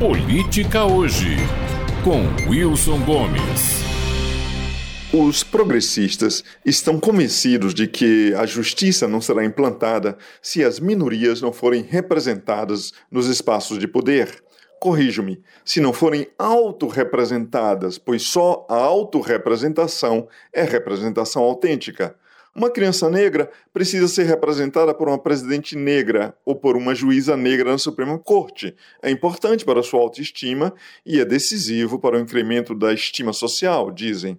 Política Hoje, com Wilson Gomes. Os progressistas estão convencidos de que a justiça não será implantada se as minorias não forem representadas nos espaços de poder. Corrijo-me, se não forem autorrepresentadas, pois só a autorrepresentação é representação autêntica. Uma criança negra precisa ser representada por uma presidente negra ou por uma juíza negra na Suprema Corte. É importante para sua autoestima e é decisivo para o incremento da estima social, dizem.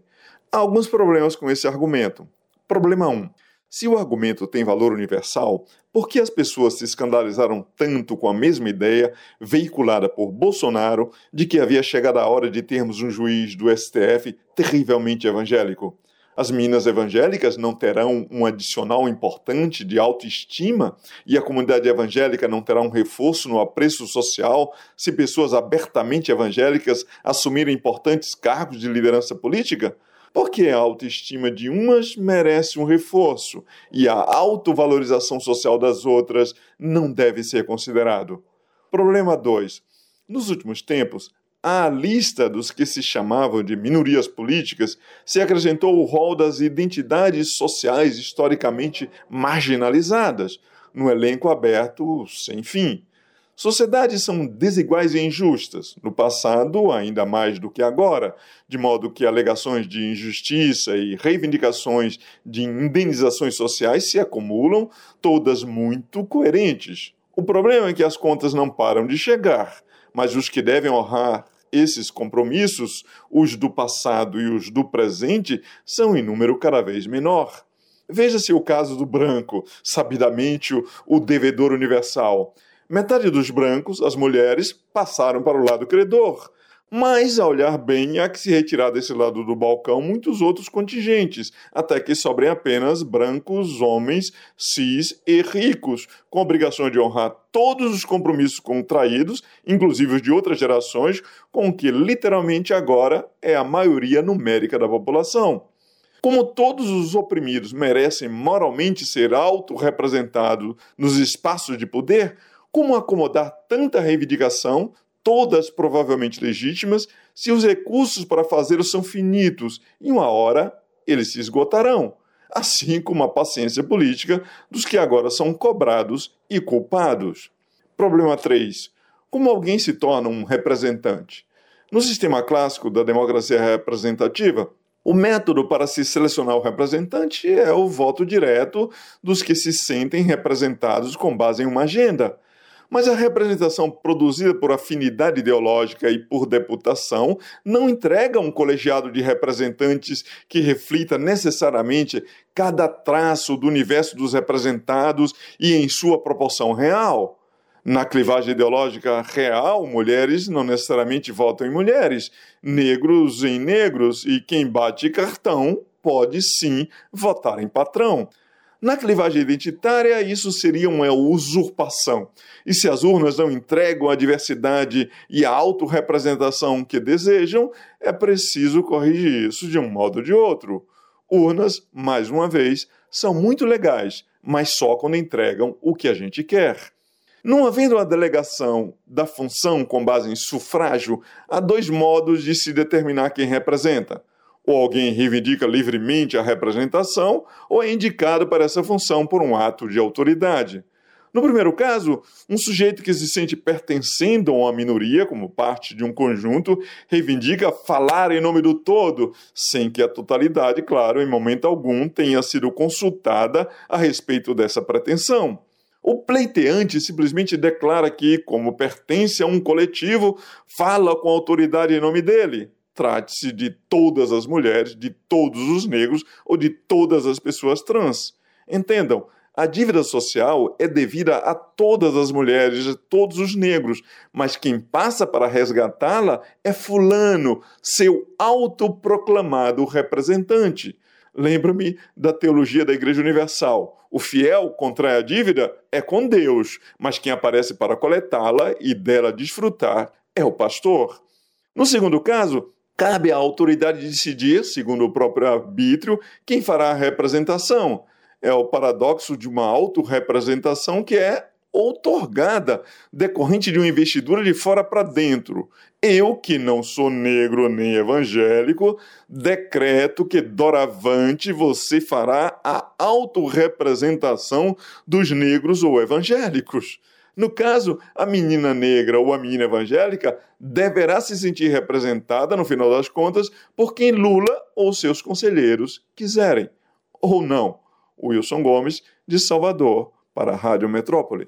Há alguns problemas com esse argumento. Problema 1. Um, se o argumento tem valor universal, por que as pessoas se escandalizaram tanto com a mesma ideia veiculada por Bolsonaro de que havia chegado a hora de termos um juiz do STF terrivelmente evangélico? As minas evangélicas não terão um adicional importante de autoestima e a comunidade evangélica não terá um reforço no apreço social se pessoas abertamente evangélicas assumirem importantes cargos de liderança política? Porque a autoestima de umas merece um reforço e a autovalorização social das outras não deve ser considerado. Problema 2. Nos últimos tempos, à lista dos que se chamavam de minorias políticas se acrescentou o rol das identidades sociais historicamente marginalizadas, no elenco aberto sem fim. Sociedades são desiguais e injustas, no passado ainda mais do que agora, de modo que alegações de injustiça e reivindicações de indenizações sociais se acumulam, todas muito coerentes. O problema é que as contas não param de chegar, mas os que devem honrar esses compromissos, os do passado e os do presente, são em número cada vez menor. Veja-se o caso do branco, sabidamente o, o devedor universal. Metade dos brancos, as mulheres, passaram para o lado credor. Mas, a olhar bem, há que se retirar desse lado do balcão muitos outros contingentes, até que sobrem apenas brancos, homens, cis e ricos, com obrigação de honrar todos os compromissos contraídos, inclusive os de outras gerações, com o que literalmente agora é a maioria numérica da população. Como todos os oprimidos merecem moralmente ser autorrepresentados nos espaços de poder, como acomodar tanta reivindicação todas provavelmente legítimas, se os recursos para fazê-lo são finitos e uma hora eles se esgotarão, assim como a paciência política dos que agora são cobrados e culpados. Problema 3. Como alguém se torna um representante? No sistema clássico da democracia representativa, o método para se selecionar o representante é o voto direto dos que se sentem representados com base em uma agenda. Mas a representação produzida por afinidade ideológica e por deputação não entrega um colegiado de representantes que reflita necessariamente cada traço do universo dos representados e em sua proporção real. Na clivagem ideológica real, mulheres não necessariamente votam em mulheres, negros em negros, e quem bate cartão pode sim votar em patrão. Na clivagem identitária, isso seria uma usurpação. E se as urnas não entregam a diversidade e a autorrepresentação que desejam, é preciso corrigir isso de um modo ou de outro. Urnas, mais uma vez, são muito legais, mas só quando entregam o que a gente quer. Não havendo a delegação da função com base em sufrágio, há dois modos de se determinar quem representa ou alguém reivindica livremente a representação, ou é indicado para essa função por um ato de autoridade. No primeiro caso, um sujeito que se sente pertencendo a uma minoria, como parte de um conjunto, reivindica falar em nome do todo, sem que a totalidade, claro, em momento algum tenha sido consultada a respeito dessa pretensão. O pleiteante simplesmente declara que, como pertence a um coletivo, fala com autoridade em nome dele trate-se de todas as mulheres, de todos os negros ou de todas as pessoas trans. Entendam, a dívida social é devida a todas as mulheres, a todos os negros, mas quem passa para resgatá-la é Fulano, seu autoproclamado representante. Lembro-me da teologia da Igreja Universal. O fiel contrai a dívida é com Deus, mas quem aparece para coletá-la e dela desfrutar é o pastor. No segundo caso, Cabe à autoridade decidir, segundo o próprio arbítrio, quem fará a representação. É o paradoxo de uma autorrepresentação que é outorgada, decorrente de uma investidura de fora para dentro. Eu, que não sou negro nem evangélico, decreto que doravante você fará a autorrepresentação dos negros ou evangélicos. No caso, a menina negra ou a menina evangélica deverá se sentir representada, no final das contas, por quem Lula ou seus conselheiros quiserem. Ou não. Wilson Gomes, de Salvador, para a Rádio Metrópole.